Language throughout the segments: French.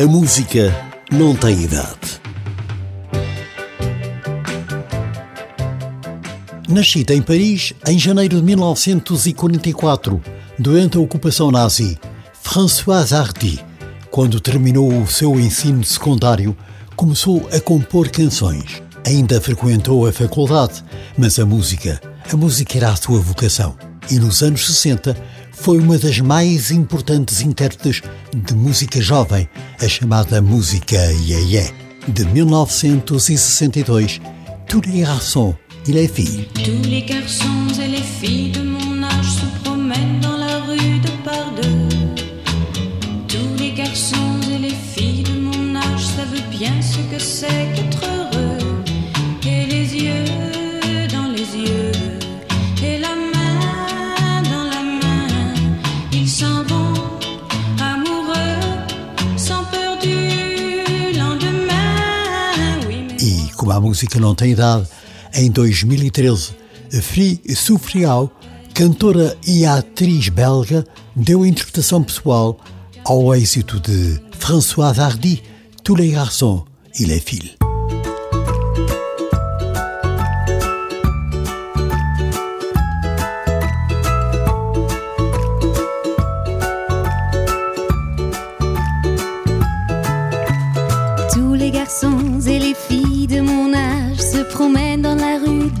A música não tem idade. Nascida em Paris em janeiro de 1944, durante a ocupação nazi, Françoise Hardy, quando terminou o seu ensino secundário, começou a compor canções. Ainda frequentou a faculdade, mas a música, a música era a sua vocação. E nos anos 60 foi uma das mais importantes intérpretes de música jovem, a chamada música Yeye. De 1962, Tous les garçons et les filles. Tous les garçons et les filles de mon âge se promènent dans la rue de par deux. Tous les garçons et les filles de mon âge savent bien ce que c'est qu'être heureux. Como a música não tem idade, em 2013, Free Soufrial, cantora e atriz belga, deu interpretação pessoal ao êxito de Françoise Hardy, Tous les garçons et les filles.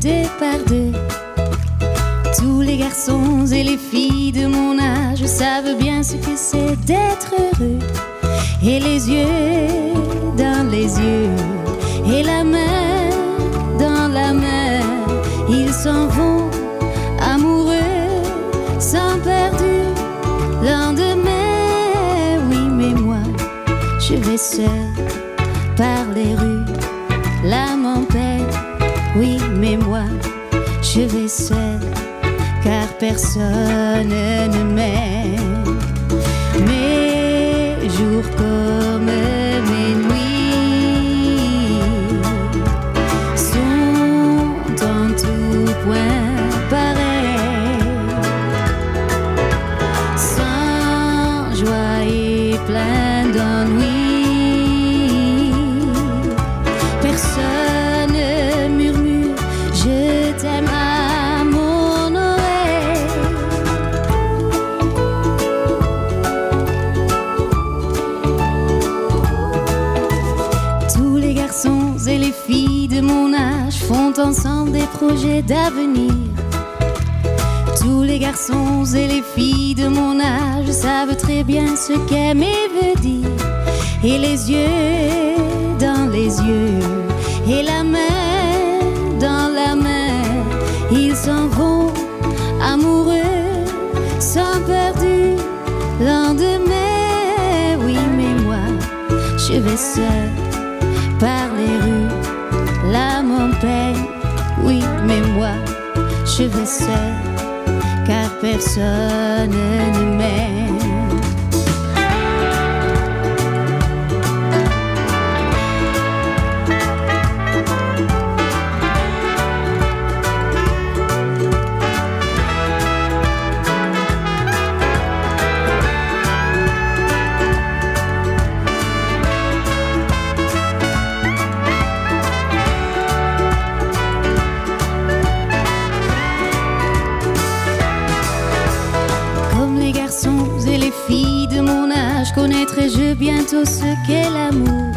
Deux par deux. Tous les garçons et les filles de mon âge savent bien ce que c'est d'être heureux. Et les yeux dans les yeux, et la main dans la main, ils s'en vont amoureux, sans perdu lendemain. Oui, mais moi, je vais seul par les rues, l'âme en. Oui, mais moi, je vais seul, car personne ne m'aime. Mes jours comme mes nuits sont en tout point pareils. Sans joie et plein garçons et les filles de mon âge font ensemble des projets d'avenir. Tous les garçons et les filles de mon âge savent très bien ce qu'aimer veut dire. Et les yeux dans les yeux, et la main dans la main, ils s'en vont amoureux, sans peur du lendemain. Oui, mais moi, je vais seul par les rues, en peine. Oui, mais moi, je vais seul, car personne ne m'aime. Connaîtrai-je bientôt ce qu'est l'amour.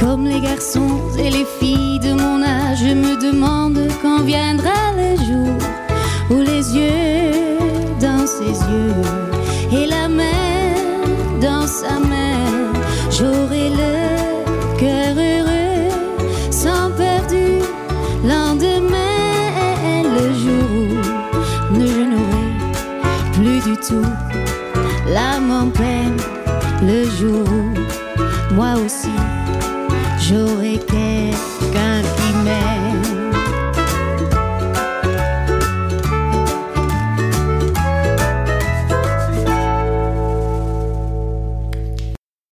Comme les garçons et les filles de mon âge, je me demande quand viendra le jour où les yeux dans ses yeux et la main dans sa main, j'aurai le cœur heureux, sans peur du lendemain, le jour où je n'aurai plus du tout l'âme en peine le jour. Moi aussi j'aurai